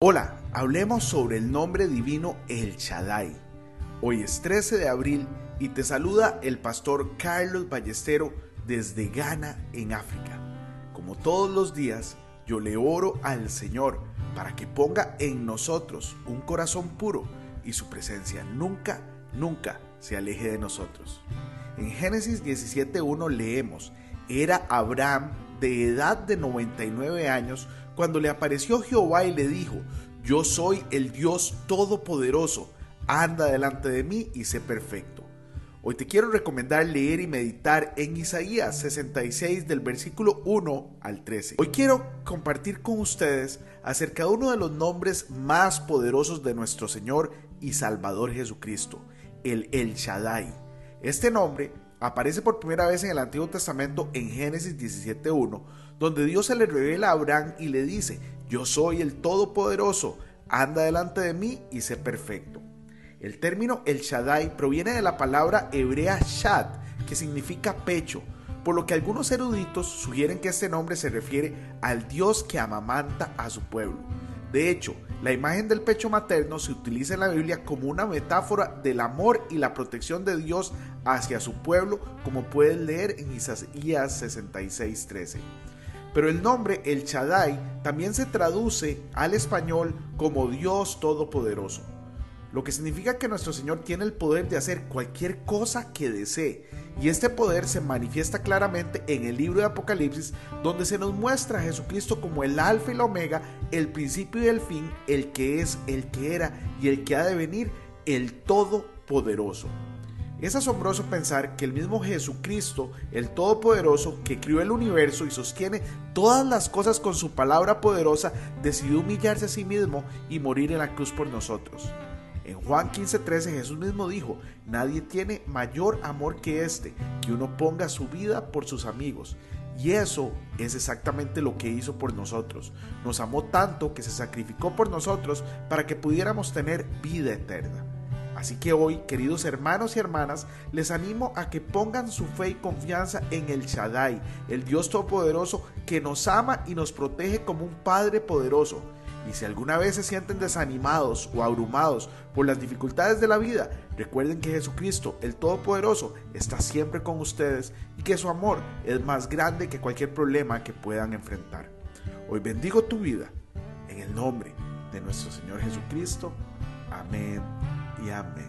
Hola, hablemos sobre el nombre divino El Shaddai. Hoy es 13 de abril y te saluda el pastor Carlos Ballestero desde Ghana, en África. Como todos los días, yo le oro al Señor para que ponga en nosotros un corazón puro y su presencia nunca, nunca se aleje de nosotros. En Génesis 17.1 leemos, era Abraham de edad de 99 años cuando le apareció Jehová y le dijo, yo soy el Dios Todopoderoso, anda delante de mí y sé perfecto. Hoy te quiero recomendar leer y meditar en Isaías 66 del versículo 1 al 13. Hoy quiero compartir con ustedes acerca de uno de los nombres más poderosos de nuestro Señor y Salvador Jesucristo, el El Shaddai. Este nombre aparece por primera vez en el Antiguo Testamento en Génesis 17.1, donde Dios se le revela a Abraham y le dice, yo soy el Todopoderoso, anda delante de mí y sé perfecto. El término El Shaddai proviene de la palabra hebrea Shad, que significa pecho, por lo que algunos eruditos sugieren que este nombre se refiere al Dios que amamanta a su pueblo. De hecho, la imagen del pecho materno se utiliza en la Biblia como una metáfora del amor y la protección de Dios hacia su pueblo, como puedes leer en Isaías 66:13. Pero el nombre El Shaddai también se traduce al español como Dios Todopoderoso, lo que significa que nuestro Señor tiene el poder de hacer cualquier cosa que desee, y este poder se manifiesta claramente en el libro de Apocalipsis, donde se nos muestra a Jesucristo como el alfa y el omega, el principio y el fin, el que es, el que era y el que ha de venir, el Todopoderoso. Es asombroso pensar que el mismo Jesucristo, el Todopoderoso, que crió el universo y sostiene todas las cosas con su palabra poderosa, decidió humillarse a sí mismo y morir en la cruz por nosotros. En Juan 15:13 Jesús mismo dijo, nadie tiene mayor amor que este, que uno ponga su vida por sus amigos. Y eso es exactamente lo que hizo por nosotros. Nos amó tanto que se sacrificó por nosotros para que pudiéramos tener vida eterna. Así que hoy, queridos hermanos y hermanas, les animo a que pongan su fe y confianza en el Shaddai, el Dios Todopoderoso que nos ama y nos protege como un Padre poderoso. Y si alguna vez se sienten desanimados o abrumados por las dificultades de la vida, recuerden que Jesucristo, el Todopoderoso, está siempre con ustedes y que su amor es más grande que cualquier problema que puedan enfrentar. Hoy bendigo tu vida en el nombre de nuestro Señor Jesucristo. Amén y amén.